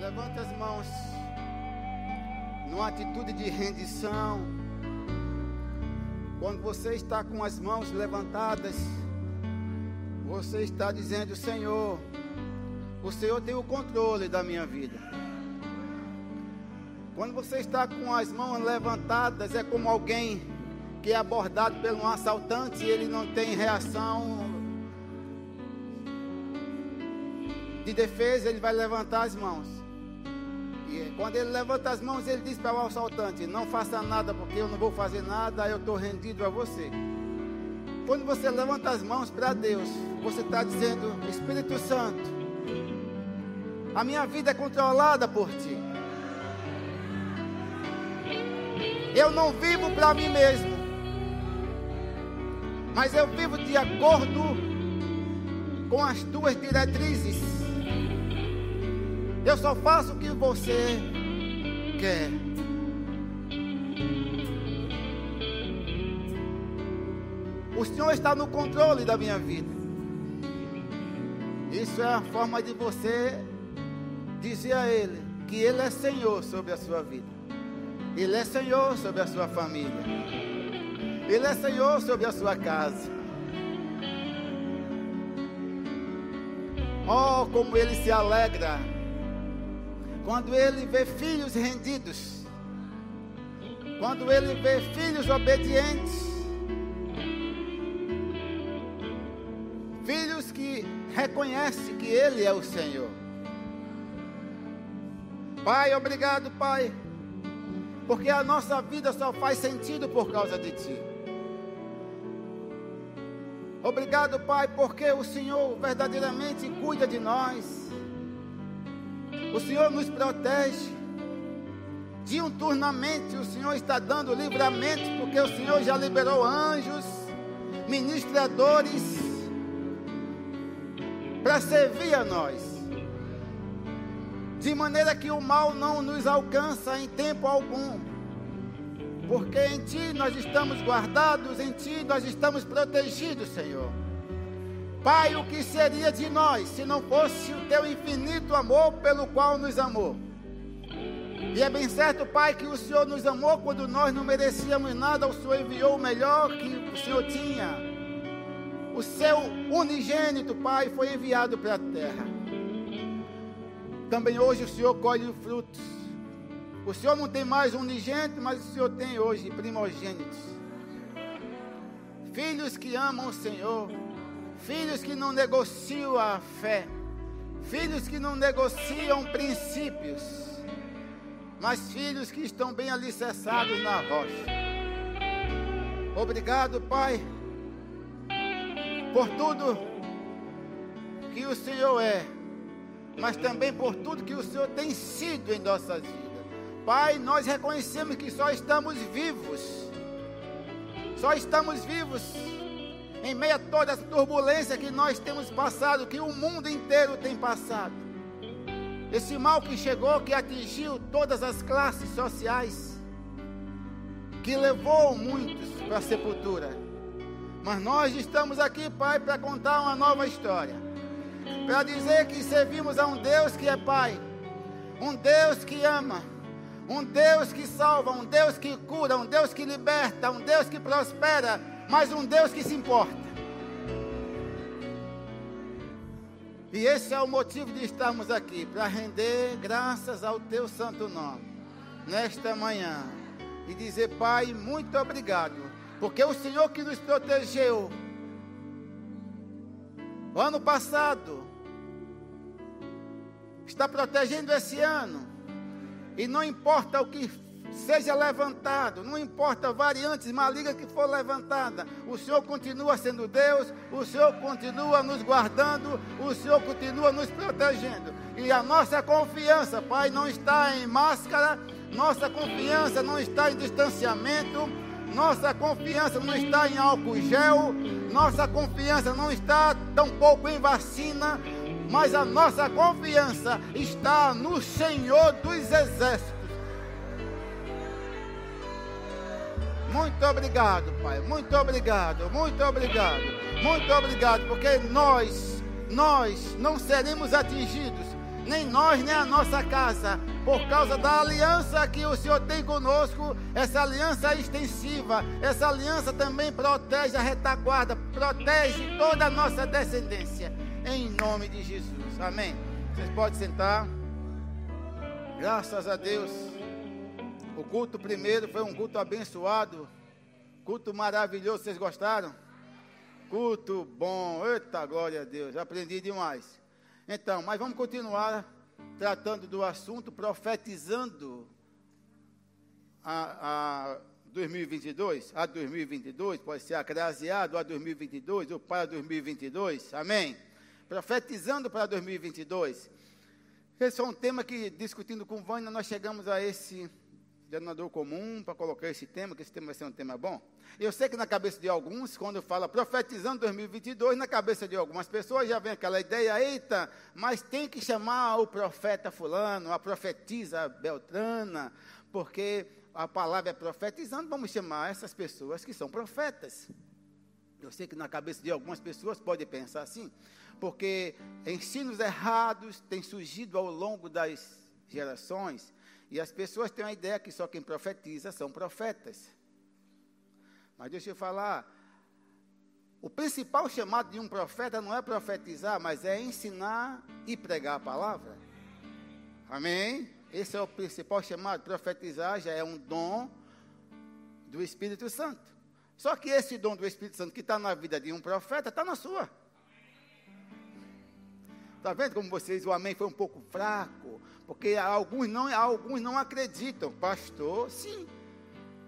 Levante as mãos numa atitude de rendição. Quando você está com as mãos levantadas, você está dizendo: Senhor, o Senhor tem o controle da minha vida. Quando você está com as mãos levantadas, é como alguém que é abordado por um assaltante e ele não tem reação de defesa, ele vai levantar as mãos. E quando ele levanta as mãos, ele diz para o assaltante: Não faça nada, porque eu não vou fazer nada, eu estou rendido a você. Quando você levanta as mãos para Deus, você está dizendo: Espírito Santo, a minha vida é controlada por ti. Eu não vivo para mim mesmo, mas eu vivo de acordo com as tuas diretrizes. Eu só faço o que você quer. O Senhor está no controle da minha vida. Isso é a forma de você dizer a Ele que Ele é Senhor sobre a sua vida. Ele é Senhor sobre a sua família. Ele é Senhor sobre a sua casa. Oh, como Ele se alegra quando Ele vê filhos rendidos. Quando Ele vê filhos obedientes. Filhos que reconhecem que Ele é o Senhor. Pai, obrigado, Pai, porque a nossa vida só faz sentido por causa de Ti. Obrigado, Pai, porque o Senhor verdadeiramente cuida de nós. O Senhor nos protege. Diuturnamente o Senhor está dando livramento, porque o Senhor já liberou anjos, ministradores, para servir a nós, de maneira que o mal não nos alcança em tempo algum, porque em Ti nós estamos guardados, em Ti nós estamos protegidos, Senhor. Pai, o que seria de nós se não fosse o Teu infinito amor pelo qual nos amou? E é bem certo, Pai, que o Senhor nos amou quando nós não merecíamos nada, o Senhor enviou o melhor que o Senhor tinha o seu unigênito, Pai, foi enviado para a terra. Também hoje o Senhor colhe frutos. O Senhor não tem mais unigênito, mas o Senhor tem hoje primogênitos. Filhos que amam o Senhor, filhos que não negociam a fé, filhos que não negociam princípios, mas filhos que estão bem alicerçados na rocha. Obrigado, Pai por tudo que o Senhor é, mas também por tudo que o Senhor tem sido em nossas vidas. Pai, nós reconhecemos que só estamos vivos, só estamos vivos em meio a toda essa turbulência que nós temos passado, que o mundo inteiro tem passado. Esse mal que chegou, que atingiu todas as classes sociais, que levou muitos para a sepultura. Mas nós estamos aqui, Pai, para contar uma nova história. Para dizer que servimos a um Deus que é Pai, um Deus que ama, um Deus que salva, um Deus que cura, um Deus que liberta, um Deus que prospera, mas um Deus que se importa. E esse é o motivo de estarmos aqui, para render graças ao Teu santo nome, nesta manhã. E dizer, Pai, muito obrigado porque o Senhor que nos protegeu o ano passado está protegendo esse ano. E não importa o que seja levantado, não importa variantes malignas que for levantada, o Senhor continua sendo Deus, o Senhor continua nos guardando, o Senhor continua nos protegendo. E a nossa confiança, Pai, não está em máscara, nossa confiança não está em distanciamento, nossa confiança não está em álcool gel, nossa confiança não está tampouco em vacina, mas a nossa confiança está no Senhor dos Exércitos. Muito obrigado, Pai. Muito obrigado, muito obrigado, muito obrigado, porque nós, nós não seremos atingidos nem nós, nem a nossa casa, por causa da aliança que o Senhor tem conosco, essa aliança extensiva, essa aliança também protege a retaguarda, protege toda a nossa descendência, em nome de Jesus. Amém. Vocês podem sentar. Graças a Deus. O culto primeiro foi um culto abençoado, culto maravilhoso. Vocês gostaram? Culto bom, eita glória a Deus, aprendi demais. Então, mas vamos continuar tratando do assunto, profetizando a, a 2022, a 2022, pode ser acraseado a 2022 ou para 2022, amém? Profetizando para 2022. Esse é um tema que, discutindo com Vânia, nós chegamos a esse denominador comum para colocar esse tema, que esse tema vai ser um tema bom. Eu sei que na cabeça de alguns, quando fala profetizando 2022, na cabeça de algumas pessoas já vem aquela ideia, eita, mas tem que chamar o profeta fulano, a profetisa Beltrana, porque a palavra é profetizando, vamos chamar essas pessoas que são profetas. Eu sei que na cabeça de algumas pessoas pode pensar assim, porque ensinos errados têm surgido ao longo das gerações, e as pessoas têm a ideia que só quem profetiza são profetas. Mas deixa eu falar. O principal chamado de um profeta não é profetizar, mas é ensinar e pregar a palavra. Amém? Esse é o principal chamado. Profetizar já é um dom do Espírito Santo. Só que esse dom do Espírito Santo que está na vida de um profeta está na sua. Está vendo como vocês, o amém foi um pouco fraco? Porque alguns não, alguns não acreditam. Pastor, sim,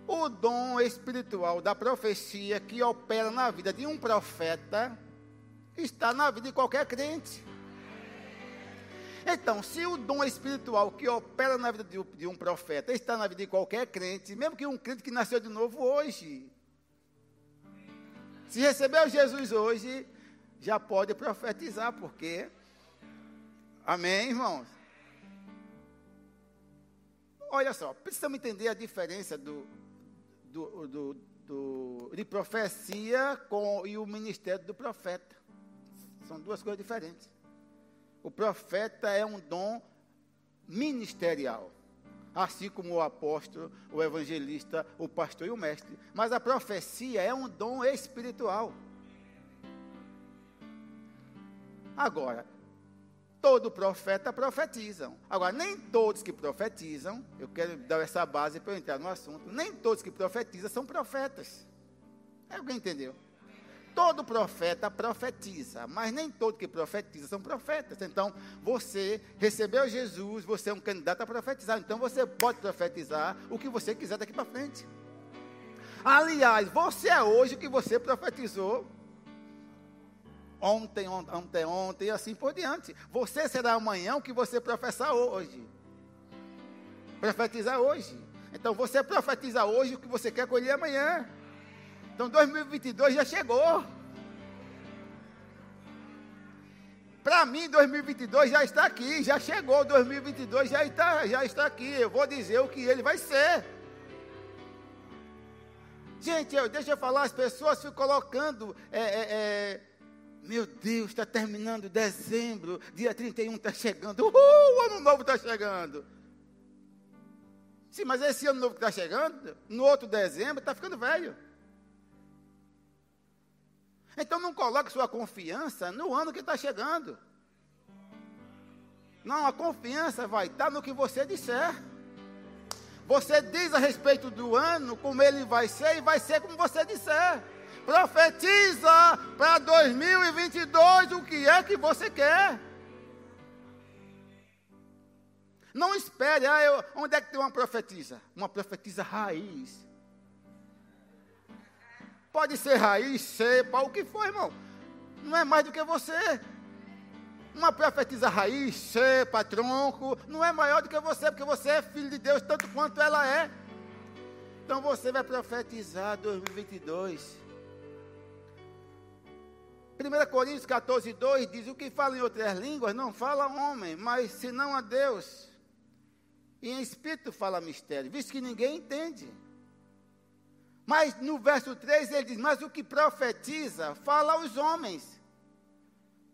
o dom espiritual da profecia que opera na vida de um profeta está na vida de qualquer crente. Então, se o dom espiritual que opera na vida de, um profeta está na vida de qualquer crente, mesmo que um crente que nasceu de novo hoje, se recebeu Jesus hoje, já pode profetizar, porque. Amém, irmãos? Olha só, precisamos entender a diferença do, do, do, do, de profecia com, e o ministério do profeta. São duas coisas diferentes. O profeta é um dom ministerial, assim como o apóstolo, o evangelista, o pastor e o mestre. Mas a profecia é um dom espiritual. Agora, todo profeta profetizam. Agora, nem todos que profetizam, eu quero dar essa base para eu entrar no assunto, nem todos que profetizam são profetas. Alguém entendeu? Todo profeta profetiza, mas nem todo que profetiza são profetas. Então, você recebeu Jesus, você é um candidato a profetizar. Então, você pode profetizar o que você quiser daqui para frente. Aliás, você é hoje o que você profetizou ontem, ontem, ontem, e assim por diante. Você será amanhã o que você professar hoje. Profetizar hoje. Então você profetiza hoje o que você quer colher amanhã. Então 2022 já chegou. Para mim, 2022 já está aqui, já chegou. 2022 já está, já está aqui. Eu vou dizer o que ele vai ser. Gente, eu, deixa eu falar, as pessoas ficam colocando é, é, é, meu Deus, está terminando dezembro, dia 31 está chegando. Uhul, o ano novo está chegando. Sim, mas esse ano novo que está chegando, no outro dezembro, está ficando velho. Então não coloque sua confiança no ano que está chegando. Não, a confiança vai estar no que você disser. Você diz a respeito do ano, como ele vai ser, e vai ser como você disser. Profetiza para 2022 o que é que você quer. Não espere, ah, eu, onde é que tem uma profetisa? Uma profetisa raiz. Pode ser raiz, cepa, o que for, irmão. Não é mais do que você. Uma profetisa raiz, cepa, tronco, não é maior do que você, porque você é filho de Deus tanto quanto ela é. Então você vai profetizar 2022. 1 Coríntios 14, 2 diz: O que fala em outras línguas não fala homem, mas senão a Deus. E em espírito fala mistério, visto que ninguém entende. Mas no verso 3 ele diz: Mas o que profetiza fala aos homens,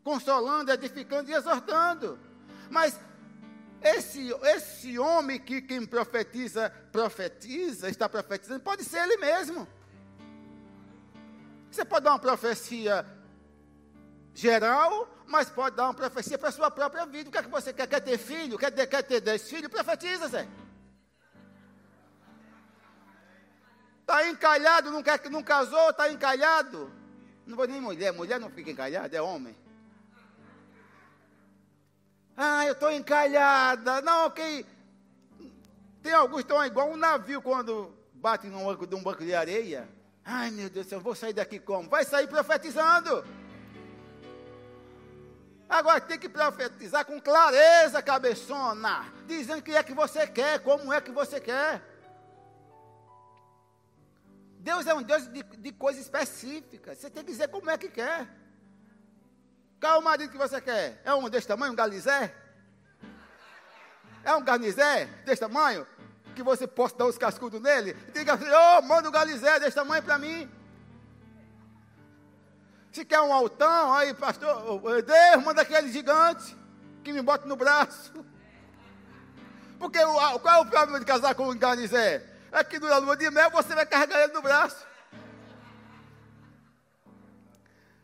consolando, edificando e exortando. Mas esse, esse homem que quem profetiza, profetiza, está profetizando, pode ser ele mesmo. Você pode dar uma profecia geral, mas pode dar uma profecia para a sua própria vida. O que é que você quer? Quer ter filho? Quer ter, quer ter dez filhos? Profetiza, Zé. Está encalhado, não, quer, não casou, está encalhado. Não vou nem mulher, mulher não fica encalhada, é homem. Ah, eu estou encalhada. Não, ok. Tem alguns que estão igual um navio quando bate num banco, num banco de areia. Ai, meu Deus céu, vou sair daqui como? Vai sair profetizando. Agora tem que profetizar com clareza, cabeçona, dizendo o que é que você quer, como é que você quer. Deus é um Deus de, de coisa específica. Você tem que dizer como é que quer. Qual é o marido que você quer? É um desse tamanho, um galizé? É um garnizé desse tamanho? Que você possa dar os cascudos nele? Diga assim, oh, manda um galizé desse tamanho para mim. Se quer um altão, aí, pastor, Deus, manda aquele gigante que me bota no braço. Porque o, qual é o problema de casar com um garnizé? É que na lua de mel você vai carregar ele no braço.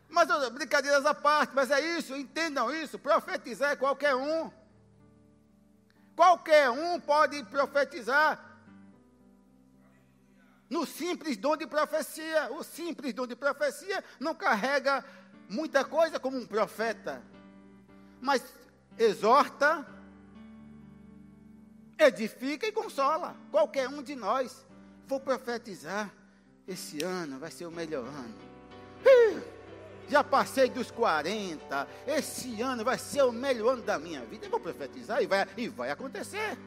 Mas brincadeiras à parte, mas é isso, entendam isso. Profetizar é qualquer um. Qualquer um pode profetizar. No simples dom de profecia. O simples dom de profecia não carrega muita coisa como um profeta. Mas exorta, edifica e consola. Qualquer um de nós. Vou profetizar. Esse ano vai ser o melhor ano já passei dos 40, esse ano vai ser o melhor ano da minha vida. Eu vou profetizar e vai, e vai acontecer.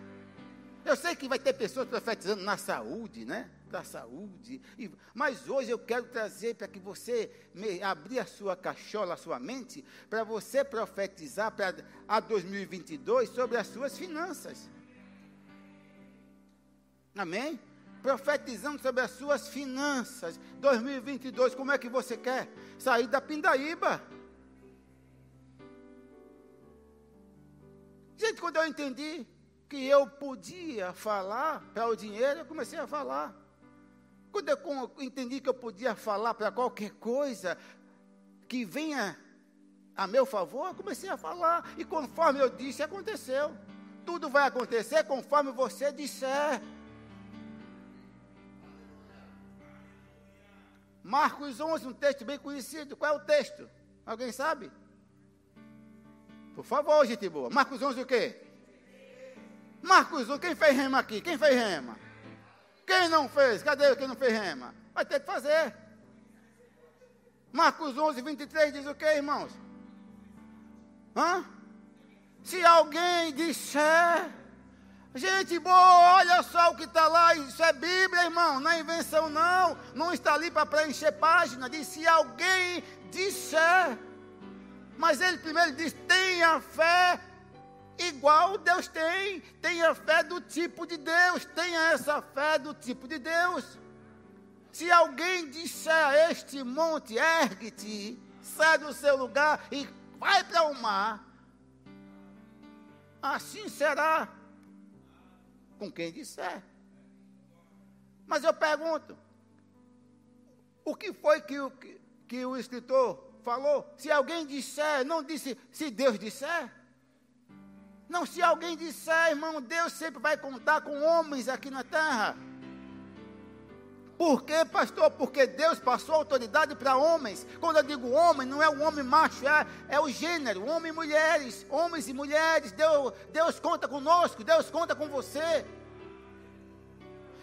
Eu sei que vai ter pessoas profetizando na saúde, né? Da saúde. E, mas hoje eu quero trazer para que você me, abrir a sua cachola, a sua mente, para você profetizar para a 2022 sobre as suas finanças. Amém? profetizando sobre as suas finanças. 2022, como é que você quer? Sair da pindaíba. Gente, quando eu entendi que eu podia falar para o dinheiro, eu comecei a falar. Quando eu entendi que eu podia falar para qualquer coisa que venha a meu favor, eu comecei a falar. E conforme eu disse, aconteceu. Tudo vai acontecer conforme você disser. Marcos 11, um texto bem conhecido. Qual é o texto? Alguém sabe? Por favor, gente boa. Marcos 11 o quê? Marcos 11, quem fez rema aqui? Quem fez rema? Quem não fez? Cadê quem não fez rema? Vai ter que fazer. Marcos 11, 23 diz o quê, irmãos? Hã? Se alguém disser Gente boa, olha só o que está lá. Isso é Bíblia, irmão. Não é invenção, não. Não está ali para preencher página. Diz se alguém disser. Mas ele primeiro diz: tenha fé igual Deus tem. Tenha fé do tipo de Deus. Tenha essa fé do tipo de Deus. Se alguém disser a este monte, ergue-te, sai do seu lugar e vai para o mar, assim será com quem disser. Mas eu pergunto: o que foi que o, que, que o escritor falou? Se alguém disser, não disse se Deus disser. Não, se alguém disser, irmão, Deus sempre vai contar com homens aqui na terra. Por quê, pastor? Porque Deus passou autoridade para homens. Quando eu digo homem, não é o homem macho, é, é o gênero, homem e mulheres, homens e mulheres. Deus, Deus conta conosco, Deus conta com você.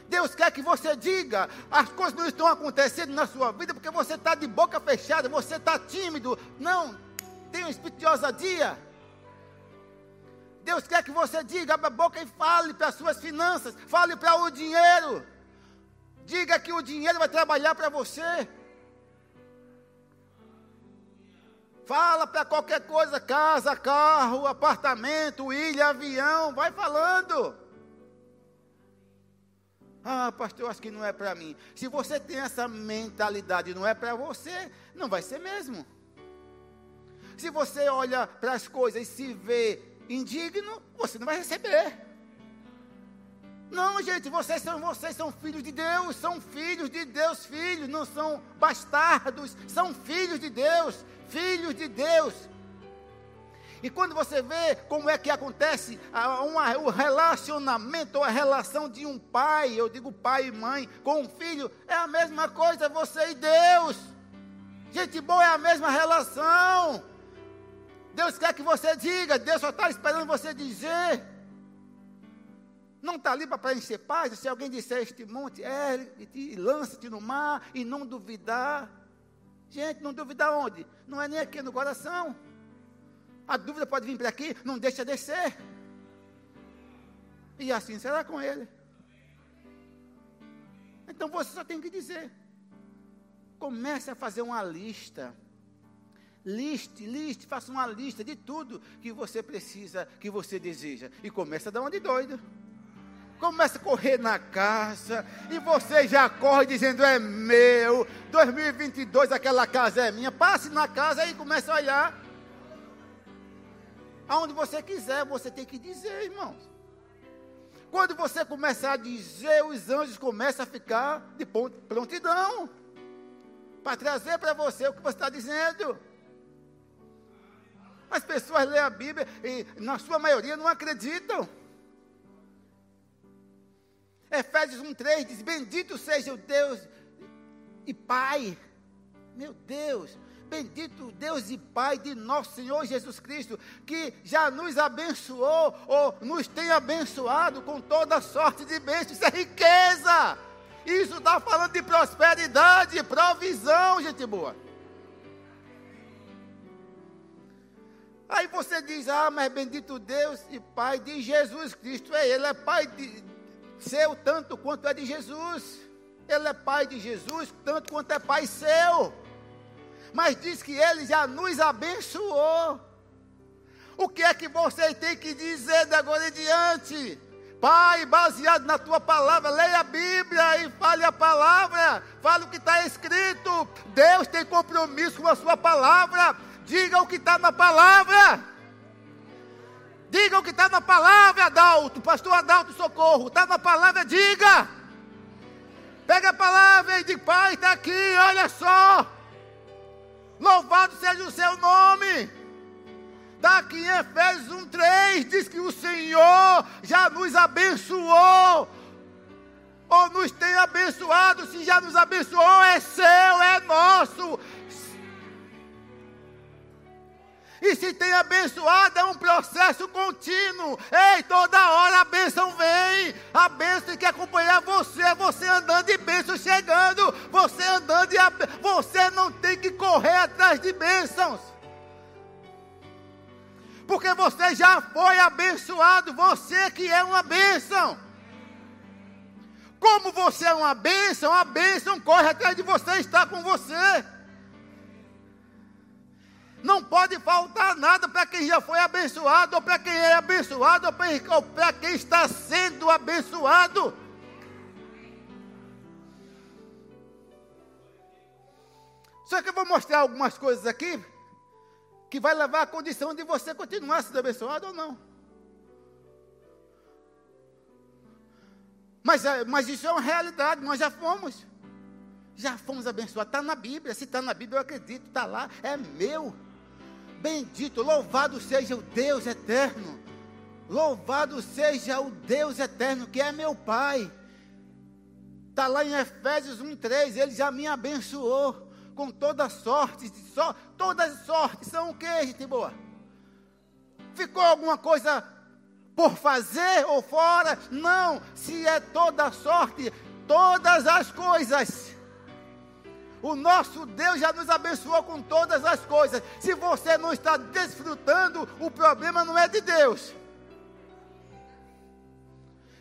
Deus quer que você diga, as coisas não estão acontecendo na sua vida porque você está de boca fechada, você está tímido. Não, tem um espírito de ousadia. Deus quer que você diga, abra a boca e fale para as suas finanças, fale para o dinheiro. Diga que o dinheiro vai trabalhar para você. Fala para qualquer coisa, casa, carro, apartamento, ilha, avião, vai falando. Ah, pastor, acho que não é para mim. Se você tem essa mentalidade, não é para você, não vai ser mesmo. Se você olha para as coisas e se vê indigno, você não vai receber. Não, gente, vocês são, vocês são filhos de Deus, são filhos de Deus, filhos, não são bastardos, são filhos de Deus, filhos de Deus. E quando você vê como é que acontece uma, o relacionamento ou a relação de um pai, eu digo pai e mãe, com um filho, é a mesma coisa, você e Deus. Gente boa é a mesma relação. Deus quer que você diga, Deus só está esperando você dizer. Não está ali para preencher paz. Se alguém disser este monte, é, e lança-te no mar e não duvidar. Gente, não duvidar onde? Não é nem aqui no coração. A dúvida pode vir para aqui, não deixa descer. E assim será com ele. Então você só tem que dizer. Comece a fazer uma lista. Liste, liste, faça uma lista de tudo que você precisa, que você deseja. E comece a dar uma de doido. Começa a correr na casa. E você já corre dizendo: é meu. 2022 aquela casa é minha. Passe na casa e comece a olhar. Aonde você quiser, você tem que dizer, irmãos. Quando você começar a dizer, os anjos começam a ficar de prontidão para trazer para você o que você está dizendo. As pessoas lêem a Bíblia e, na sua maioria, não acreditam. Efésios 1,3 diz: Bendito seja o Deus e Pai. Meu Deus, Bendito Deus e Pai de nosso Senhor Jesus Cristo, que já nos abençoou, ou nos tem abençoado com toda sorte de bênçãos. Isso é riqueza. Isso está falando de prosperidade, provisão, gente boa. Aí você diz, ah, mas bendito Deus e Pai de Jesus Cristo. É, Ele é Pai de, seu tanto quanto é de Jesus. Ele é Pai de Jesus tanto quanto é Pai seu mas diz que Ele já nos abençoou. O que é que você tem que dizer de agora em diante? Pai, baseado na tua palavra, leia a Bíblia e fale a palavra, fale o que está escrito. Deus tem compromisso com a sua palavra. Diga o que está na palavra. Diga o que está na palavra, Adalto, pastor Adalto Socorro. Está na palavra, diga. Pega a palavra e diga, Pai, está aqui, olha só. Louvado seja o seu nome. Está aqui em Efésios 1,3 diz que o Senhor já nos abençoou. Ou nos tem abençoado, se já nos abençoou, é seu, é nosso. E se tem abençoado, é um processo contínuo. Ei, toda hora a bênção vem. A bênção tem que acompanhar você. Você andando e bênção chegando. Você andando e a... você não tem que correr atrás de bênçãos. Porque você já foi abençoado. Você que é uma bênção. Como você é uma bênção, a bênção corre atrás de você, está com você. Não pode faltar nada para quem já foi abençoado, ou para quem é abençoado, ou para quem está sendo abençoado. Só que eu vou mostrar algumas coisas aqui que vai levar à condição de você continuar sendo abençoado ou não. Mas, é, mas isso é uma realidade, nós já fomos. Já fomos abençoados. Está na Bíblia. Se está na Bíblia, eu acredito. Está lá. É meu. Bendito, louvado seja o Deus eterno. Louvado seja o Deus eterno, que é meu Pai. Está lá em Efésios 1,3. Ele já me abençoou com toda sorte. So, todas as sortes são o que, gente boa? Ficou alguma coisa por fazer ou fora? Não. Se é toda sorte, todas as coisas o nosso Deus já nos abençoou com todas as coisas. Se você não está desfrutando, o problema não é de Deus.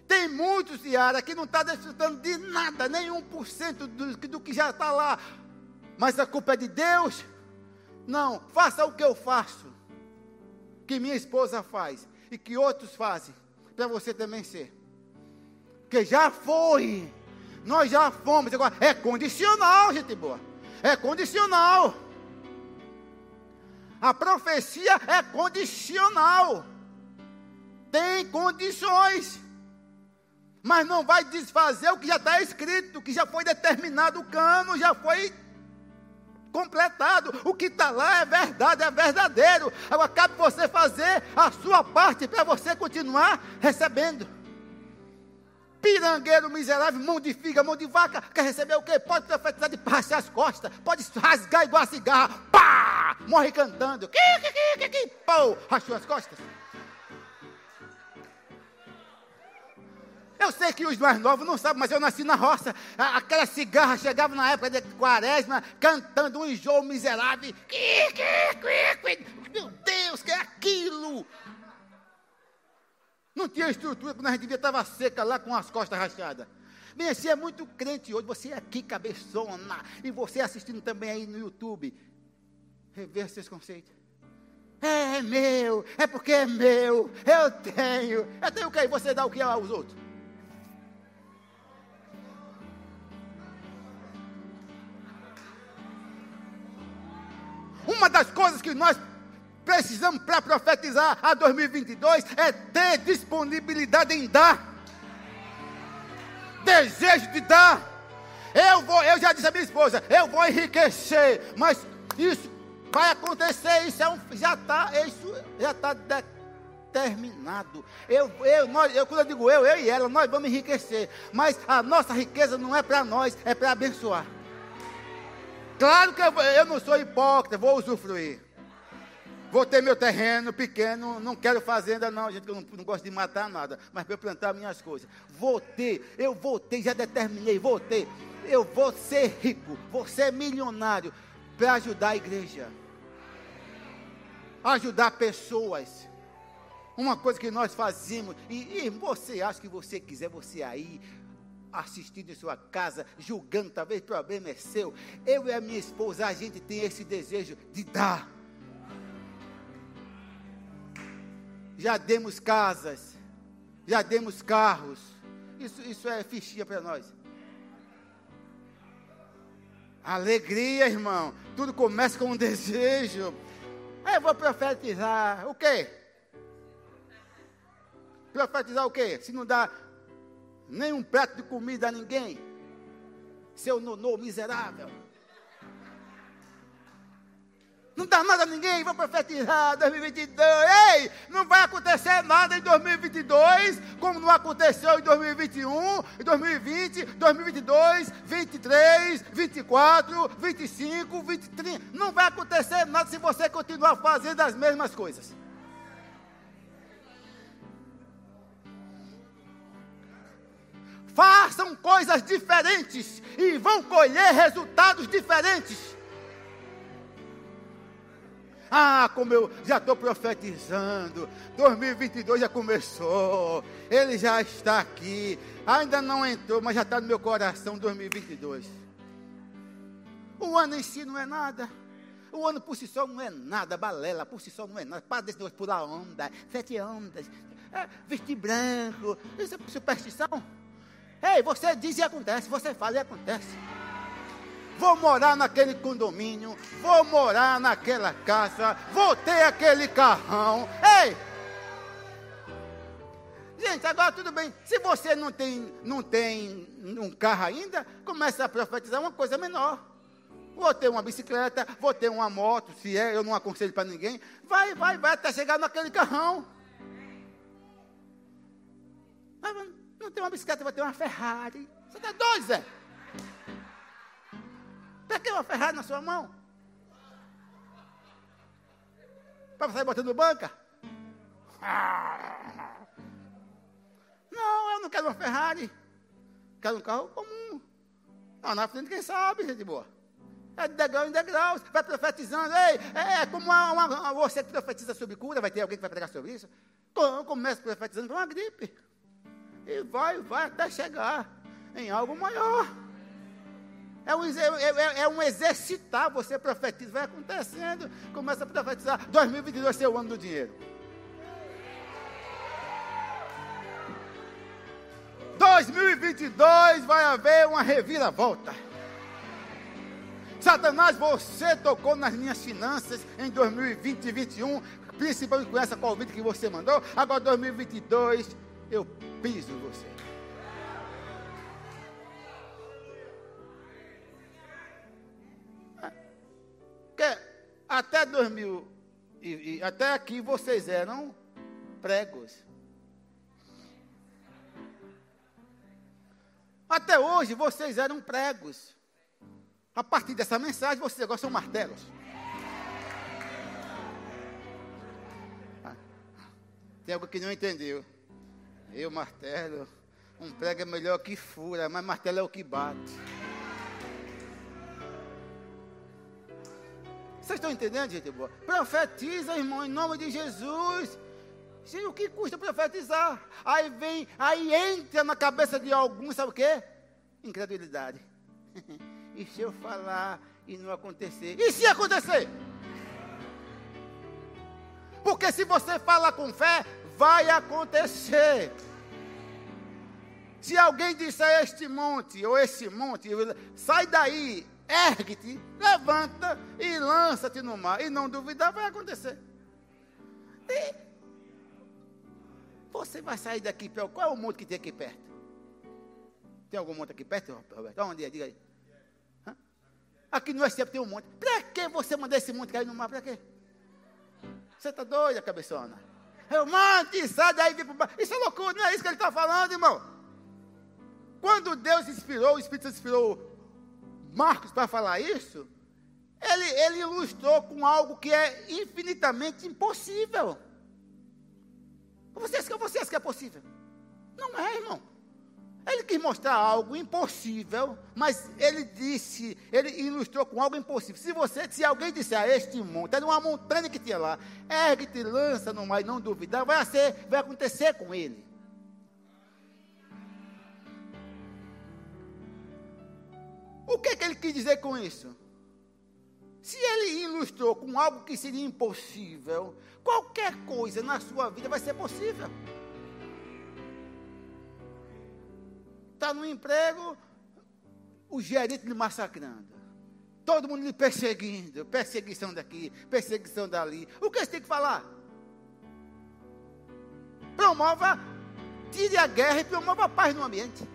Tem muitos, Yara, que não está desfrutando de nada, nem 1% do, do que já está lá. Mas a culpa é de Deus? Não, faça o que eu faço, que minha esposa faz e que outros fazem, para você também ser. Que já foi. Nós já fomos. Agora, é condicional, gente boa. É condicional. A profecia é condicional. tem condições. Mas não vai desfazer o que já está escrito, o que já foi determinado, o cano já foi completado. O que está lá é verdade, é verdadeiro. Agora cabe você fazer a sua parte para você continuar recebendo. Pirangueiro miserável, mão de figa, mão de vaca, quer receber o quê? Pode profetizar de passar as costas, pode rasgar igual a cigarra, pá! Morre cantando, que, que, que, que, pô! Rachou as costas. Eu sei que os mais novos não sabem, mas eu nasci na roça. Aquela cigarra chegava na época de quaresma, cantando um enjoo miserável. Meu Deus, que é aquilo? Não tinha estrutura quando a gente devia estava seca lá com as costas rachadas. Bem, assim é muito crente hoje. Você é aqui, cabeçona. E você assistindo também aí no YouTube. Rever seus conceitos. É, é meu, é porque é meu, eu tenho. Eu tenho o que? Você dá o que aos outros? Uma das coisas que nós precisamos para profetizar a 2022 é ter disponibilidade em dar. Desejo de dar. Eu vou, eu já disse à minha esposa, eu vou enriquecer, mas isso vai acontecer, isso é um, já está, isso já está determinado. Eu, eu, nós, eu, quando eu digo eu, eu e ela, nós vamos enriquecer, mas a nossa riqueza não é para nós, é para abençoar. Claro que eu, eu não sou hipócrita, vou usufruir. Vou ter meu terreno pequeno, não quero fazenda não, gente, eu não, não gosto de matar nada, mas para eu plantar minhas coisas. Vou ter, eu vou ter, já determinei, vou ter. Eu vou ser rico, vou ser milionário para ajudar a igreja. Ajudar pessoas. Uma coisa que nós fazemos, e, e você acha que você quiser, você aí, assistindo em sua casa, julgando, talvez o problema é seu. Eu e a minha esposa, a gente tem esse desejo de dar. Já demos casas, já demos carros. Isso, isso é fichinha para nós. Alegria, irmão. Tudo começa com um desejo. Eu vou profetizar. O quê? Profetizar o quê? Se não dá nem um prato de comida a ninguém. Seu nonô miserável. Não dá nada a ninguém, vou profetizar 2022. Ei, não vai acontecer nada em 2022, como não aconteceu em 2021, em 2020, 2022, 23, 24, 25, 23. Não vai acontecer nada se você continuar fazendo as mesmas coisas. Façam coisas diferentes e vão colher resultados diferentes. Ah, como eu já estou profetizando, 2022 já começou, ele já está aqui, ainda não entrou, mas já está no meu coração 2022. O ano em si não é nada, o ano por si só não é nada, balela por si só não é nada, para desse negócio pular onda, sete ondas, é, vestir branco, isso é superstição. Ei, você diz e acontece, você fala e acontece. Vou morar naquele condomínio, vou morar naquela casa, vou ter aquele carrão. Ei! Gente, agora tudo bem. Se você não tem, não tem um carro ainda, começa a profetizar uma coisa menor. Vou ter uma bicicleta, vou ter uma moto, se é, eu não aconselho para ninguém. Vai, vai, vai até chegar naquele carrão. Vai. Não tem uma bicicleta, vai ter uma Ferrari. Você está doido, Zé? Que uma Ferrari na sua mão? Para sair botando banca? Não, eu não quero uma Ferrari. Quero um carro comum. Não, na frente quem sabe, gente boa. É de degrau em degrau, vai profetizando. Ei, é, é como uma, uma, você que profetiza sobre cura, vai ter alguém que vai pregar sobre isso. Começa profetizando para uma gripe. E vai, vai até chegar em algo maior. É um, é, é, é um exercitar, você profetiza, vai acontecendo, começa a profetizar. 2022 ser o ano do dinheiro. 2022 vai haver uma reviravolta. Satanás, você tocou nas minhas finanças em 2020 e 2021, principalmente com essa convite que você mandou. Agora 2022, eu piso você. Até 2000 e, e até aqui vocês eram pregos. Até hoje vocês eram pregos. A partir dessa mensagem, vocês agora são martelos. Ah, tem algo que não entendeu. Eu, martelo. Um prego é melhor que fura, mas martelo é o que bate. Vocês estão entendendo, gente boa? Profetiza, irmão, em nome de Jesus. Gente, o que custa profetizar? Aí vem, aí entra na cabeça de alguns, sabe o quê? Incredulidade. e se eu falar e não acontecer? E se acontecer? Porque se você fala com fé, vai acontecer. Se alguém disser este monte ou esse monte, sai daí, ergue-te, levanta e lança-te no mar. E não duvidar, vai acontecer. E você vai sair daqui, qual é o monte que tem aqui perto? Tem algum monte aqui perto, Roberto? Onde é? Diga aí. Hã? Aqui no Estepo tem um monte. Para que você mandar esse monte cair no mar? Para quê? Você está doida, cabeçona? Eu monte, sai daí, vem para Isso é loucura, não é isso que ele está falando, irmão. Quando Deus inspirou, o Espírito inspirou Marcos para falar isso, ele, ele ilustrou com algo que é infinitamente impossível. Vocês, vocês que é possível? Não é, irmão. Ele quis mostrar algo impossível, mas ele disse, ele ilustrou com algo impossível. Se você, se alguém disser a este monte, era uma montanha que tinha lá, ergue-te, lança no mar e não duvidar, vai, ser, vai acontecer com ele. O que, é que ele quis dizer com isso? Se ele ilustrou com algo que seria impossível, qualquer coisa na sua vida vai ser possível. Está no emprego, o gerente lhe massacrando. Todo mundo lhe perseguindo. Perseguição daqui, perseguição dali. O que você tem que falar? Promova, tire a guerra e promova a paz no ambiente.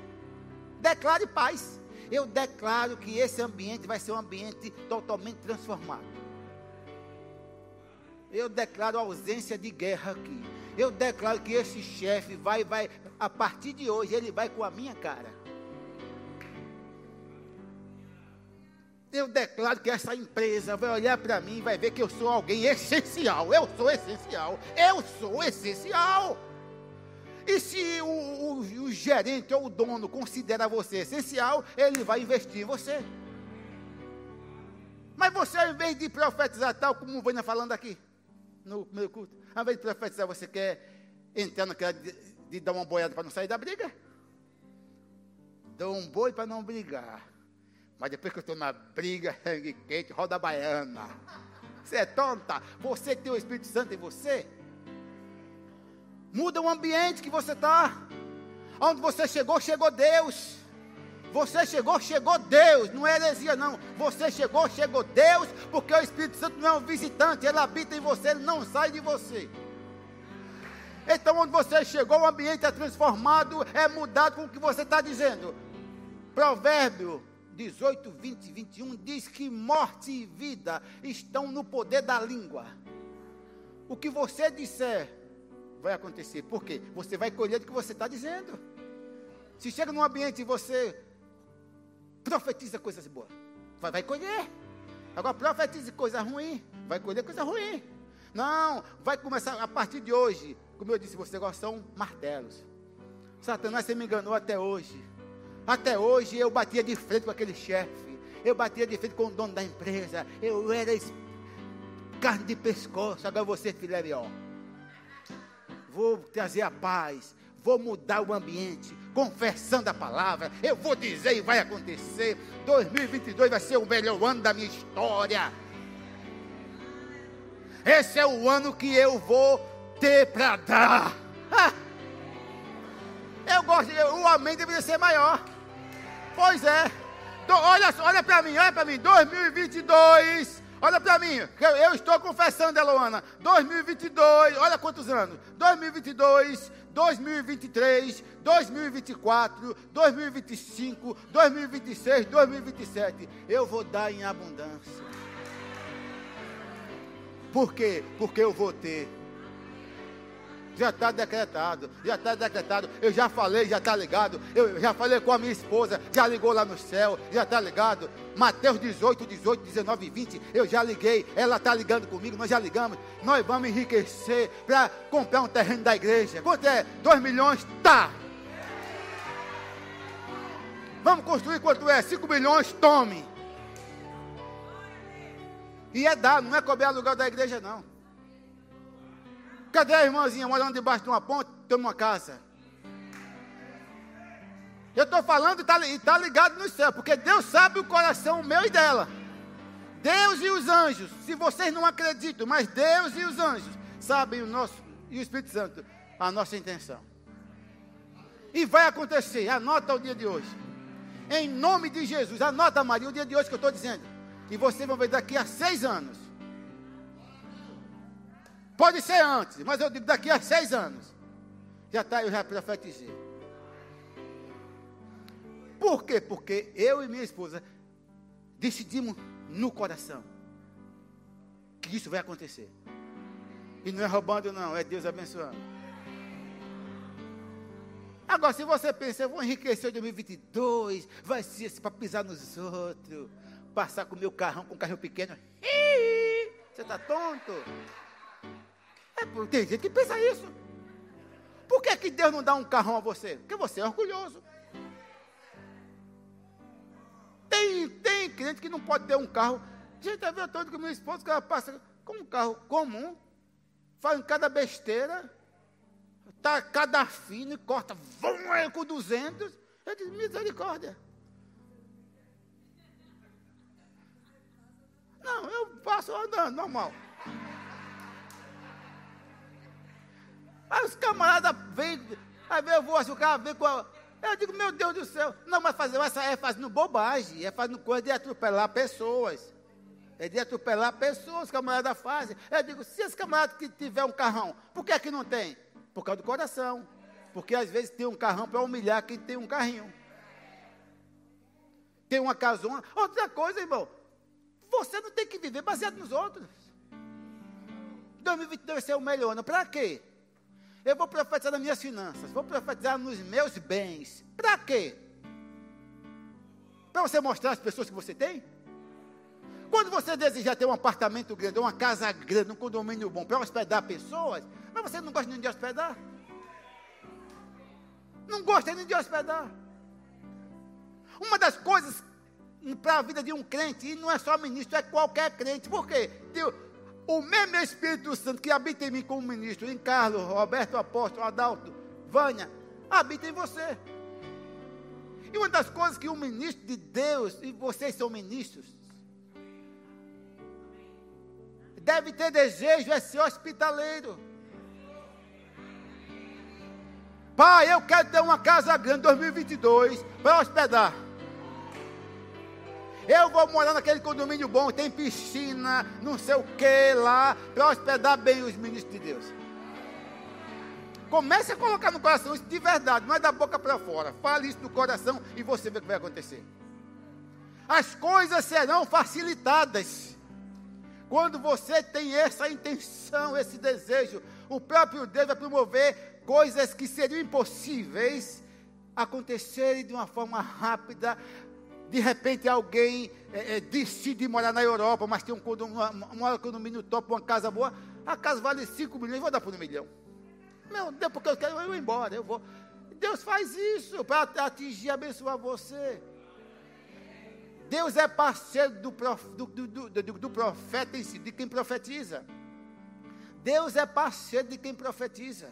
Declare paz eu declaro que esse ambiente vai ser um ambiente totalmente transformado. Eu declaro ausência de guerra aqui. Eu declaro que esse chefe vai, vai, a partir de hoje, ele vai com a minha cara. Eu declaro que essa empresa vai olhar para mim e vai ver que eu sou alguém essencial. Eu sou essencial. Eu sou essencial. E se o, o, o, gerente ou o dono considera você essencial, ele vai investir em você. Mas você, ao invés de profetizar tal como o Vânia falando aqui, no meu culto, ao invés de profetizar, você quer entrar naquela de, de dar uma boiada para não sair da briga? Dou um boi para não brigar. Mas depois que eu estou na briga, sangue quente, roda baiana. Você é tonta? Você tem o Espírito Santo em você? Muda o ambiente que você está. Onde você chegou, chegou Deus. Você chegou, chegou Deus. Não é heresia, não. Você chegou, chegou Deus. Porque o Espírito Santo não é um visitante. Ele habita em você, ele não sai de você. Então, onde você chegou, o ambiente é transformado, é mudado com o que você está dizendo. Provérbio 18, 20 e 21 diz que morte e vida estão no poder da língua. O que você disser vai acontecer. Por quê? Você vai colher do que você está dizendo. Se chega num ambiente e você profetiza coisas boas, vai, vai colher. Agora profetize coisa ruim, vai colher coisa ruim. Não, vai começar a partir de hoje. Como eu disse, você agora são martelos. Satanás, você me enganou até hoje. Até hoje eu batia de frente com aquele chefe. Eu batia de frente com o dono da empresa. Eu era carne de pescoço. Agora você, filé ó vou trazer a paz, vou mudar o ambiente, confessando a palavra, eu vou dizer e vai acontecer. 2022 vai ser o melhor ano da minha história. Esse é o ano que eu vou ter para dar. Ah! Eu gosto, o amém deveria ser maior. Pois é. Então, olha, olha para mim, olha para mim. 2022 Olha para mim, eu, estou confessando, Eloana. 2022, olha quantos anos: 2022, 2023, 2024, 2025, 2026, 2027. Eu vou dar em abundância. Por quê? Porque eu vou ter. Já está decretado, já está decretado. Eu já falei, já está ligado. Eu já falei com a minha esposa, já ligou lá no céu, já está ligado. Mateus 18, 18, 19 e 20, eu já liguei. Ela está ligando comigo, nós já ligamos. Nós vamos enriquecer para comprar um terreno da igreja. Quanto é? 2 milhões? Tá. Vamos construir quanto é? 5 milhões? Tome. E é dado, não é cobrar aluguel da igreja, não. Cadê a irmãzinha morando debaixo de uma ponte? Tem uma casa. Eu estou falando e está tá ligado no céu, porque Deus sabe o coração meu e dela. Deus e os anjos, se vocês não acreditam, mas Deus e os anjos sabem o nosso, e o Espírito Santo, a nossa intenção. E vai acontecer, anota o dia de hoje. Em nome de Jesus, anota Maria, o dia de hoje que eu estou dizendo. E vocês vão ver daqui a seis anos. Pode ser antes, mas eu digo daqui a seis anos. Já está, eu já profetizei. Por quê? Porque eu e minha esposa decidimos no coração que isso vai acontecer. E não é roubando, não, é Deus abençoando. Agora, se você pensa, eu vou enriquecer em 2022, vai ser para pisar nos outros, passar com o meu carrão, com um carro pequeno. Você está tonto? É, tem gente que pensa isso. Por que, que Deus não dá um carrão a você? Porque você é orgulhoso. Tem, tem crente que não pode ter um carro. Gente, eu vejo todo que meu esposo que ela passa com um carro comum, faz cada besteira, tá cada fino e corta, vão com 200. Eu digo, misericórdia. Não, eu passo andando, normal. Os camaradas vêm, aí eu vou, assim, o cara vem com a, eu digo, meu Deus do céu, não, mas fazer essa é fazendo bobagem, é fazendo coisa de atropelar pessoas. É de atropelar pessoas, os camaradas fazem. Eu digo, se esse camarada que tiver um carrão, por que é que não tem? Por causa do coração. Porque às vezes tem um carrão para humilhar quem tem um carrinho. Tem uma casona. Outra coisa, irmão, você não tem que viver baseado nos outros. 2022 vai ser o melhor ano. Para quê? Eu vou profetizar nas minhas finanças, vou profetizar nos meus bens. Para quê? Para você mostrar às pessoas que você tem? Quando você desejar ter um apartamento grande, uma casa grande, um condomínio bom para hospedar pessoas, mas você não gosta nem de hospedar? Não gosta nem de hospedar. Uma das coisas para a vida de um crente, e não é só ministro, é qualquer crente. Por quê? O mesmo Espírito Santo que habita em mim como ministro, em Carlos, Roberto Apóstolo, Adalto, Vânia, habita em você. E uma das coisas que um ministro de Deus, e vocês são ministros, deve ter desejo é ser hospitaleiro. Pai, eu quero ter uma casa grande 2022 para hospedar. Eu vou morar naquele condomínio bom, tem piscina, não sei o que lá, para hospedar bem os ministros de Deus. Comece a colocar no coração isso de verdade, não é da boca para fora. Fale isso no coração e você vê o que vai acontecer. As coisas serão facilitadas. Quando você tem essa intenção, esse desejo, o próprio Deus vai promover coisas que seriam impossíveis acontecerem de uma forma rápida, de repente alguém é, é, decide morar na Europa, mas tem um condomínio, mora condomínio top, uma casa boa, a casa vale 5 milhões, vou dar por um milhão. Deus, porque eu quero eu ir embora, eu vou. Deus faz isso para atingir e abençoar você. Deus é parceiro do, prof, do, do, do, profeta em si, de quem profetiza. Deus é parceiro de quem profetiza.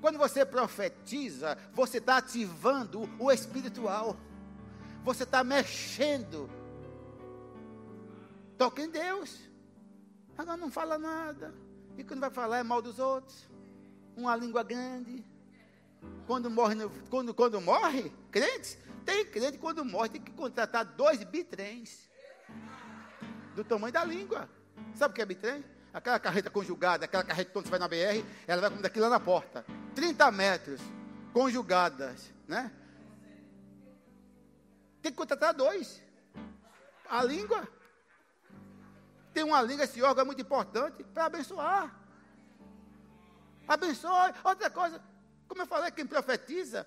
Quando você profetiza, você está ativando o espiritual você está mexendo. Toca em Deus. Agora não fala nada. E quando vai falar é mal dos outros. Uma língua grande. Quando morre, quando, quando morre, crentes, tem crente quando morre, tem que contratar dois bitrens. do tamanho da língua. Sabe o que é bitrem? Aquela carreta conjugada, aquela carreta quando você vai na BR, ela vai com daqui lá na porta. 30 metros, conjugadas, né? Tem que contratar dois. A língua. Tem uma língua, esse órgão é muito importante para abençoar. Abençoe. Outra coisa, como eu falei, quem profetiza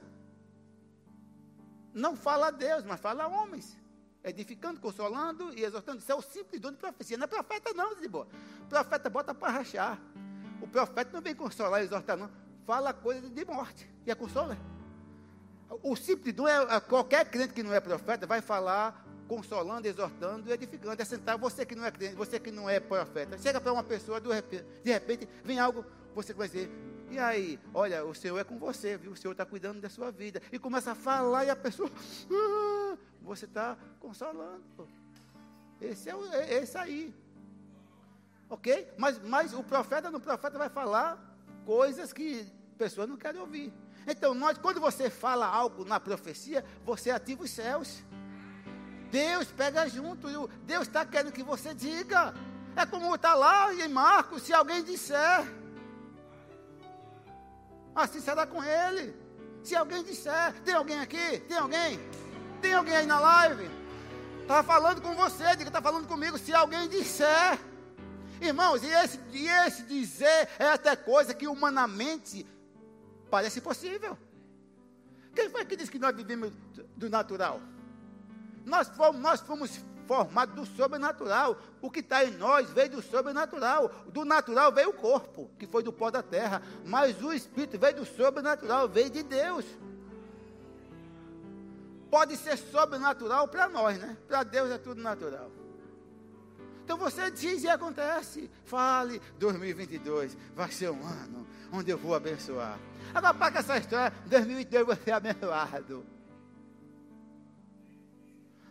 não fala a Deus, mas fala a homens. Edificando, consolando e exortando. Isso é o simples dom de profecia. Não é profeta, não, de boa. O profeta bota para rachar. O profeta não vem consolar e exortar, não. Fala coisa de morte. E é consola. O simples dom é qualquer crente que não é profeta vai falar consolando, exortando edificando. É sentar você que não é crente, você que não é profeta. Chega para uma pessoa, de repente, de repente vem algo, você vai dizer, e aí, olha, o Senhor é com você, viu? O Senhor está cuidando da sua vida. E começa a falar e a pessoa, ah, você está consolando. Esse é, o, é esse aí. Ok? Mas, mas o profeta no profeta vai falar coisas que pessoas não querem ouvir. Então, nós, quando você fala algo na profecia, você ativa os céus. Deus pega junto. Deus está querendo que você diga. É como está lá em Marcos, se alguém disser. Assim será com ele. Se alguém disser, tem alguém aqui? Tem alguém? Tem alguém aí na live? Está falando com você, diga, está falando comigo. Se alguém disser, irmãos, e esse, e esse dizer é até coisa que humanamente parece possível. Quem foi que disse que nós vivemos do natural? Nós fomos, nós fomos formados do sobrenatural. O que está em nós veio do sobrenatural. Do natural veio o corpo, que foi do pó da terra. Mas o espírito veio do sobrenatural, veio de Deus. Pode ser sobrenatural para nós, né? Para Deus é tudo natural. Então você diz e acontece. Fale, 2022 vai ser um ano onde eu vou abençoar. Agora, para essa história, 2022 vai ser abençoado.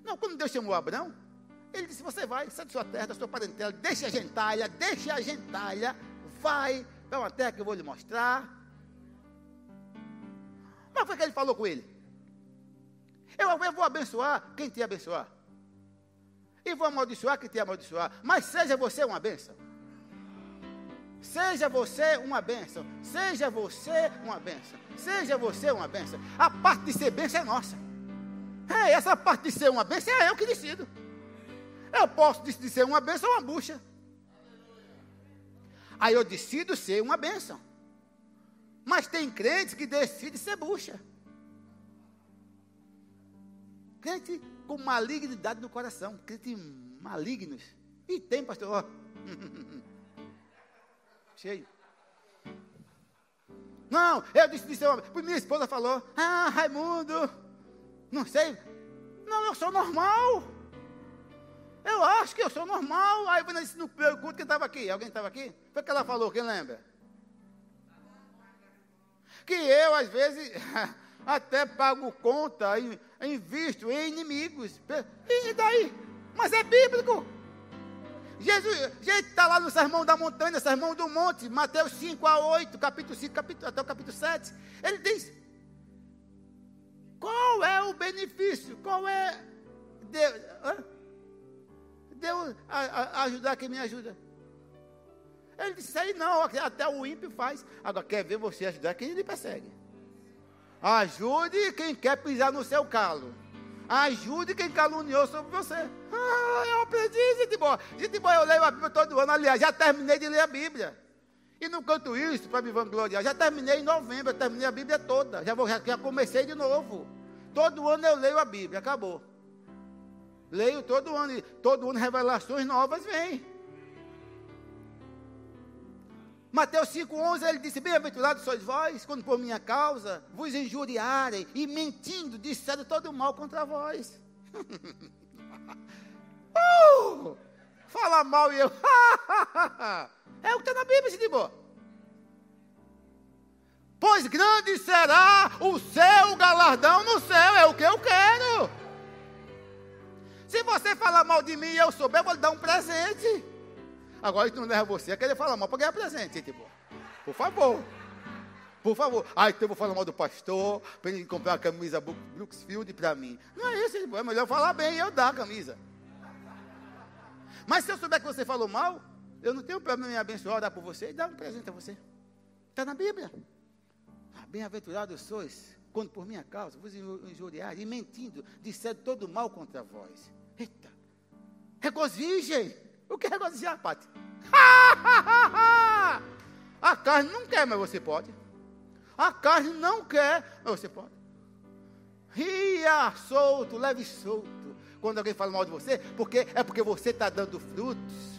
Não, quando Deus chamou Abraão, ele disse: Você vai, sai da sua terra, da sua parentela, deixa a gentalha, deixa a gentalha, vai para uma terra que eu vou lhe mostrar. Mas foi que ele falou com ele? Eu, eu vou abençoar quem te abençoar. E vou amaldiçoar quem te amaldiçoar. Mas seja você uma bênção. Seja você uma bênção. Seja você uma bênção. Seja você uma bênção. A parte de ser bênção é nossa. É, essa parte de ser uma bênção é eu que decido. Eu posso decidir ser uma bênção ou uma bucha. Aí eu decido ser uma bênção. Mas tem crentes que decidem ser bucha. Crente com malignidade no coração. Crente malignos. E tem, pastor. Cheio. Não, eu ser uma. Minha esposa falou: Ah, Raimundo, não sei. Não, eu sou normal. Eu acho que eu sou normal. Aí eu disse no primeiro culto, quem estava aqui? Alguém estava aqui? Foi o que ela falou, quem lembra? Que eu, às vezes, até pago conta, invisto em inimigos. E daí? Mas é bíblico. Jesus, está lá no Sermão da Montanha, Sermão do Monte, Mateus 5 a 8, capítulo 5, capítulo, até o capítulo 7. Ele diz: qual é o benefício? Qual é Deus, Deus a, a, ajudar quem me ajuda? Ele disse aí não, até o ímpio faz. Agora quer ver você ajudar quem ele persegue. Ajude quem quer pisar no seu calo. Ajude quem caluniou sobre você. Ah, eu aprendi, gente boa. Gente boa, eu leio a Bíblia todo ano. Aliás, já terminei de ler a Bíblia. E não canto isso para me vangloriar. Já terminei em novembro, eu terminei a Bíblia toda. Já, vou, já, já comecei de novo. Todo ano eu leio a Bíblia, acabou. Leio todo ano, e todo ano revelações novas vêm. Mateus 5,11 ele disse: Bem-aventurados sois vós, quando por minha causa vos injuriarem e mentindo disserem todo mal contra vós. uh, fala mal e eu. É o que está na Bíblia, se de boa. Pois grande será o seu galardão no céu, é o que eu quero. Se você falar mal de mim e eu souber, eu vou lhe dar um presente. Agora isso não leva você a querer falar mal para ganhar presente, tipo. Por favor. Por favor. Ah, então eu vou falar mal do pastor, para ele comprar uma camisa Brooksfield para mim. Não é isso, tipo. é melhor falar bem e eu dar a camisa. Mas se eu souber que você falou mal, eu não tenho problema em abençoar, dar por você e dar um presente a você. Está na Bíblia. Bem-aventurados sois, quando por minha causa vos injuriarem e mentindo, disseram todo mal contra vós. Eita, regozijem. O que é regozijar, Pati? A carne não quer, mas você pode. A carne não quer, mas você pode. Ria solto, leve solto. Quando alguém fala mal de você, porque é porque você está dando frutos.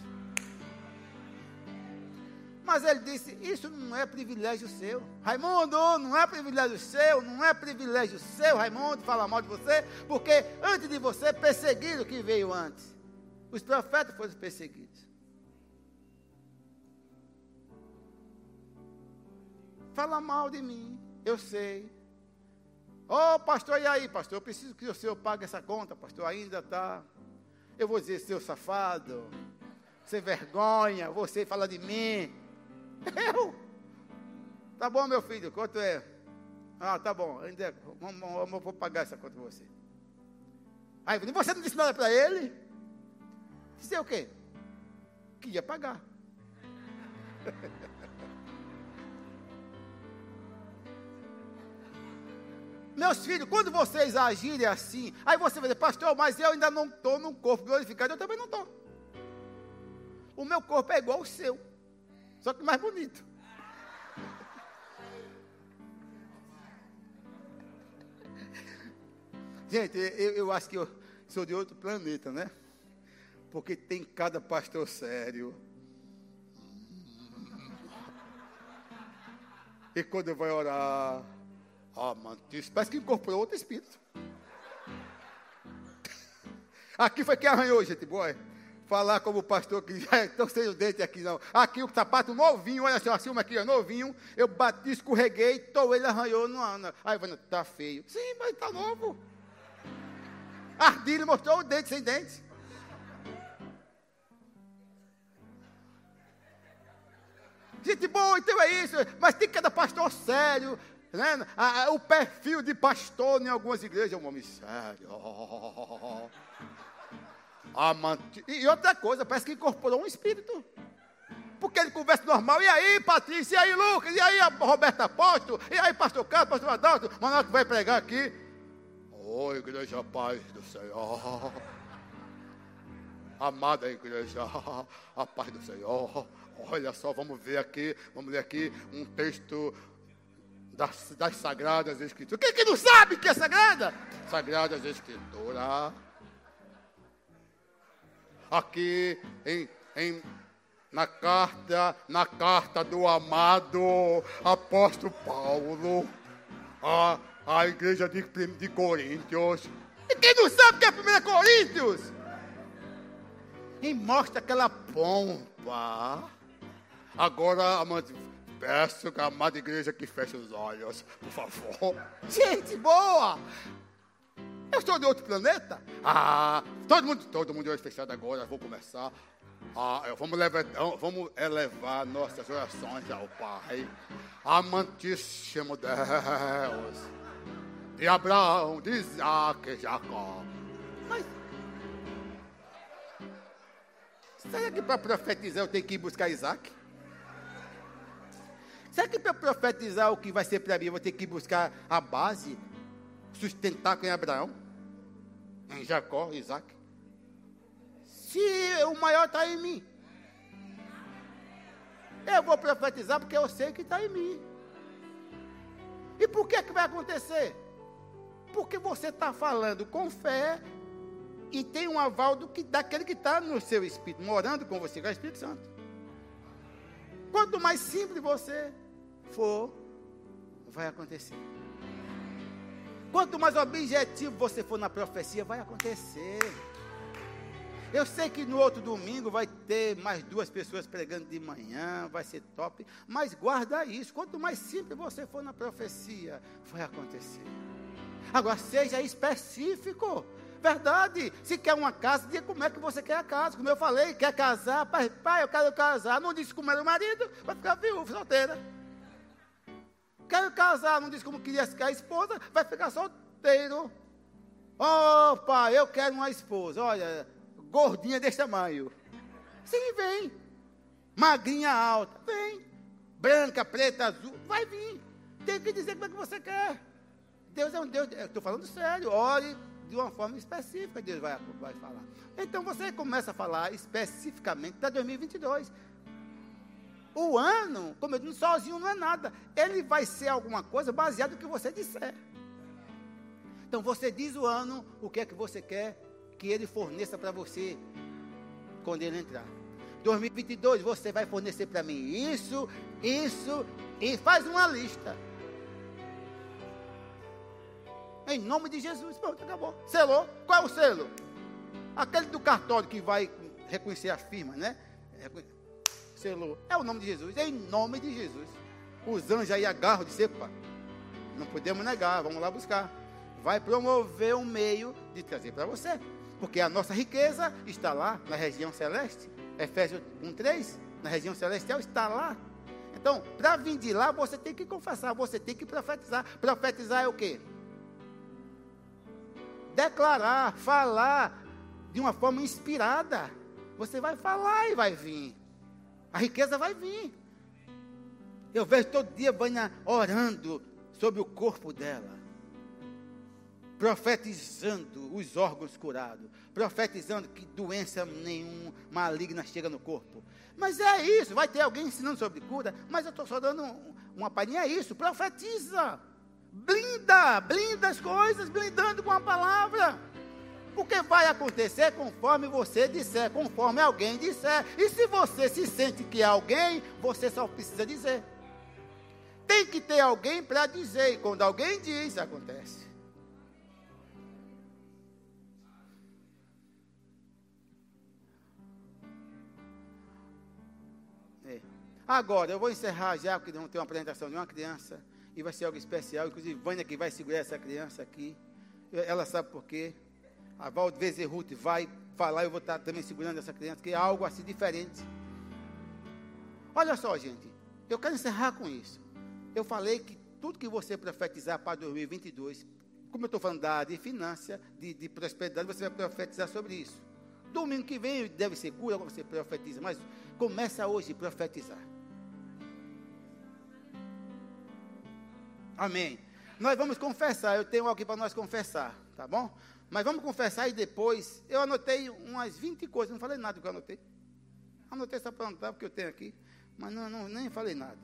Mas ele disse: Isso não é privilégio seu. Raimundo, não é privilégio seu, não é privilégio seu, Raimundo, falar mal de você, porque antes de você, perseguiram que veio antes. Os profetas foram perseguidos. Fala mal de mim, eu sei. Ô oh, pastor, e aí, pastor? Eu preciso que o senhor pague essa conta, pastor. Ainda está. Eu vou dizer, seu safado, sem vergonha, você fala de mim. Eu? Tá bom, meu filho, quanto é? Ah, tá bom, ainda, vamos, vou pagar essa conta para você. Aí, você não disse nada para ele? Disse o quê? Que ia pagar. Meus filhos, quando vocês agirem assim, aí você vai dizer, pastor, mas eu ainda não estou num corpo glorificado, eu também não estou. O meu corpo é igual ao seu, só que mais bonito. Gente, eu, eu acho que eu sou de outro planeta, né? Porque tem cada pastor sério. E quando vou orar, ah, mano, isso parece que incorporou outro espírito. Aqui foi quem arranhou, gente boa. Falar como o pastor que já estou sem o dente aqui, não. Aqui o sapato novinho, olha só, assim, aqui, ó, novinho. Eu bati, escorreguei, tô, ele arranhou, não anda. Aí, vai, tá feio. Sim, mas tá novo. Ardilho mostrou o dente sem dente. Gente boa, então é isso. Mas tem cada pastor sério, né? o perfil de pastor em algumas igrejas é um homem sério. Amante. E outra coisa, parece que incorporou um espírito. Porque ele conversa normal. E aí, Patrícia? E aí, Lucas? E aí, Roberto Apóstolo? E aí, pastor Carlos, pastor Adalto? Manoel vai pregar aqui. Oh, igreja paz do Senhor. Amada igreja, a paz do Senhor. Olha só, vamos ver aqui, vamos ler aqui um texto das, das Sagradas Escrituras. Quem que não sabe que é sagrada? Sagradas Escrituras. Aqui em, em na carta, na carta do amado apóstolo Paulo, a, a igreja de, de Coríntios. E quem não sabe que é 1 Coríntios? E mostra aquela pompa. Agora, amante, Peço que a amada igreja que feche os olhos, por favor. Gente boa! Eu sou de outro planeta? Ah, todo mundo, todo mundo de olhos fechados agora, vou começar. Ah, vamos, levar, vamos elevar nossas orações ao Pai, amantíssimo Deus, de Abraão, de Isaac e Jacó. Mas, será que para profetizar eu tenho que ir buscar Isaac? Será que para profetizar o que vai ser para mim, eu vou ter que buscar a base, sustentar em Abraão, em Jacó, Isaac? Se o maior está em mim, eu vou profetizar porque eu sei que está em mim. E por que, que vai acontecer? Porque você está falando com fé e tem um aval do que, daquele que está no seu espírito, morando com você, que é o Espírito Santo. Quanto mais simples você for, vai acontecer. Quanto mais objetivo você for na profecia, vai acontecer. Eu sei que no outro domingo vai ter mais duas pessoas pregando de manhã, vai ser top, mas guarda isso. Quanto mais simples você for na profecia, vai acontecer. Agora, seja específico. Verdade. Se quer uma casa, diga como é que você quer a casa. Como eu falei, quer casar, pai, pai, eu quero casar. Não disse como era o marido, vai ficar viúvo, solteira. Quero casar, não disse como queria ser a esposa, vai ficar solteiro. Oh, pai, eu quero uma esposa. Olha, gordinha desse tamanho. Sim, vem. Magrinha alta, vem. Branca, preta, azul, vai vir. Tem que dizer como é que você quer. Deus é um Deus, estou falando sério, ore de uma forma específica, Deus vai, vai falar. Então você começa a falar especificamente para 2022. O ano, como eu disse, sozinho não é nada. Ele vai ser alguma coisa baseado no que você disser. Então você diz o ano, o que é que você quer que ele forneça para você quando ele entrar. 2022 você vai fornecer para mim isso, isso e faz uma lista. Em nome de Jesus. Pronto, acabou. Selou. Qual é o selo? Aquele do cartório que vai reconhecer a firma, né? Selou. É o nome de Jesus. É em nome de Jesus. Os anjos aí agarram de pá. Não podemos negar. Vamos lá buscar. Vai promover um meio de trazer para você. Porque a nossa riqueza está lá na região celeste. Efésios 1,3. Na região celestial está lá. Então, para vir de lá, você tem que confessar, você tem que profetizar. Profetizar é o quê? declarar, falar de uma forma inspirada. Você vai falar e vai vir. A riqueza vai vir. Eu vejo todo dia Vânia orando sobre o corpo dela. Profetizando os órgãos curados. Profetizando que doença nenhuma maligna chega no corpo. Mas é isso. Vai ter alguém ensinando sobre cura. Mas eu estou só dando uma palhinha. É isso. Profetiza. Blinda, blinda as coisas, blindando com a palavra. Porque vai acontecer conforme você disser, conforme alguém disser. E se você se sente que é alguém, você só precisa dizer. Tem que ter alguém para dizer. E quando alguém diz, acontece. É. Agora, eu vou encerrar já, porque vamos ter uma apresentação de uma criança e vai ser algo especial. Inclusive, Vânia que vai segurar essa criança aqui. Ela sabe por quê. A Valdez Ruth vai falar, eu vou estar também segurando essa criança, que é algo assim diferente. Olha só, gente, eu quero encerrar com isso. Eu falei que tudo que você profetizar para 2022, como eu estou falando da área de finança, de, de prosperidade, você vai profetizar sobre isso. Domingo que vem deve ser cura, você profetiza, mas começa hoje a profetizar. Amém. Nós vamos confessar. Eu tenho algo para nós confessar, tá bom? Mas vamos confessar e depois. Eu anotei umas 20 coisas, não falei nada do que eu anotei. Anotei só para anotar, porque eu tenho aqui. Mas não, não, nem falei nada.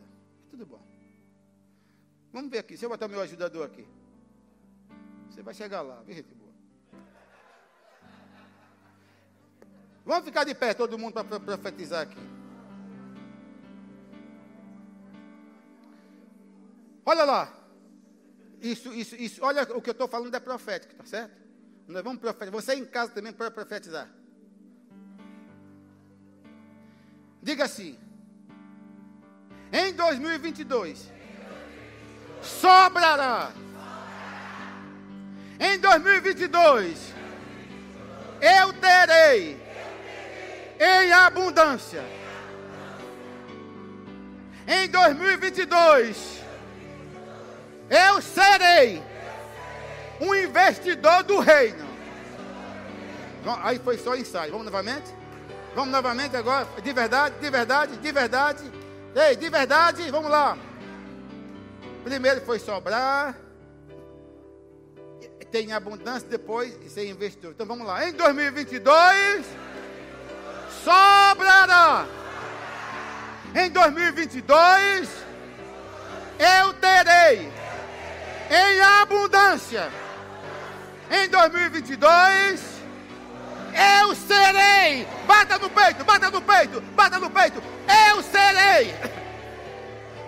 Tudo bom. Vamos ver aqui. Deixa eu botar meu ajudador aqui. Você vai chegar lá, viu, gente boa? Vamos ficar de pé, todo mundo, para profetizar aqui. Olha lá. Isso, isso, isso. Olha o que eu estou falando é profético, tá certo? Nós vamos profetizar. Você em casa também pode profetizar. Diga assim. Em 2022, sobrará. Em 2022, eu terei em abundância. Em 2022, eu serei um investidor do reino. Aí foi só ensaio. Vamos novamente? Vamos novamente agora? De verdade, de verdade, de verdade. Ei, de verdade, vamos lá. Primeiro foi sobrar. Tem abundância, depois ser investidor. Então vamos lá. Em 2022, sobrará. Em 2022, eu terei em abundância. Em 2022, eu serei. Bata no peito, bata no peito, bata no peito. Eu serei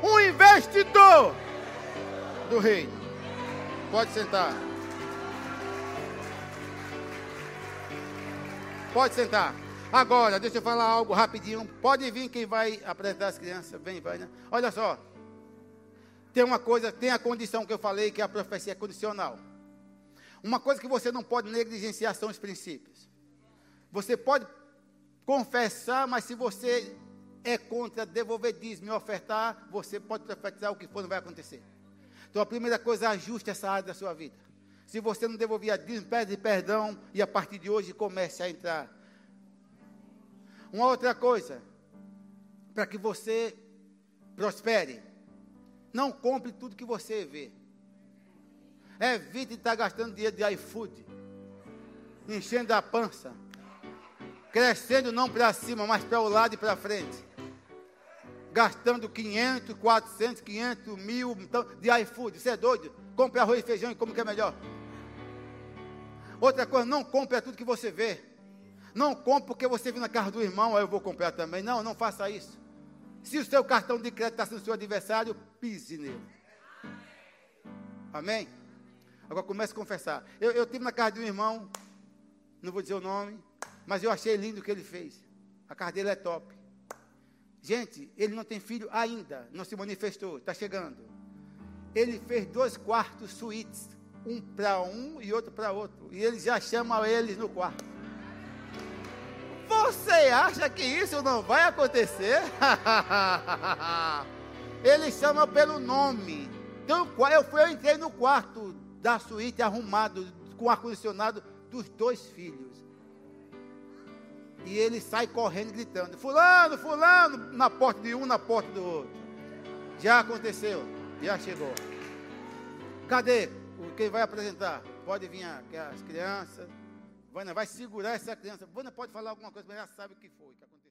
um investidor do reino. Pode sentar. Pode sentar. Agora, deixa eu falar algo rapidinho. Pode vir quem vai apresentar as crianças. Vem, vai, né? Olha só. Tem uma coisa, tem a condição que eu falei, que a profecia é condicional. Uma coisa que você não pode negligenciar são os princípios. Você pode confessar, mas se você é contra devolver dízimo e ofertar, você pode profetizar o que for, não vai acontecer. Então a primeira coisa, ajuste essa área da sua vida. Se você não devolvia dízimo, pede perdão e a partir de hoje comece a entrar. Uma outra coisa, para que você prospere, não compre tudo que você vê. Evite estar gastando dinheiro de iFood, enchendo a pança, crescendo não para cima, mas para o lado e para frente. Gastando 500, 400, 500, mil então, de iFood. Você é doido? Compre arroz e feijão e como que é melhor. Outra coisa, não compre tudo que você vê. Não compre porque você viu na casa do irmão, aí eu vou comprar também. Não, não faça isso. Se o seu cartão de crédito está sendo seu adversário, pise nele. Amém? Agora comece a confessar. Eu, eu tive na casa de um irmão, não vou dizer o nome, mas eu achei lindo o que ele fez. A casa dele é top. Gente, ele não tem filho ainda, não se manifestou, está chegando. Ele fez dois quartos suítes, um para um e outro para outro. E ele já chama eles no quarto. Você acha que isso não vai acontecer? Ele chama pelo nome. Então, eu, fui, eu entrei no quarto da suíte arrumado, com ar-condicionado dos dois filhos. E ele sai correndo, gritando: Fulano, Fulano, na porta de um, na porta do outro. Já aconteceu, já chegou. Cadê? Quem vai apresentar? Pode vir as crianças. Vânia vai segurar essa criança. Vânia pode falar alguma coisa, mas já sabe o que foi que aconteceu.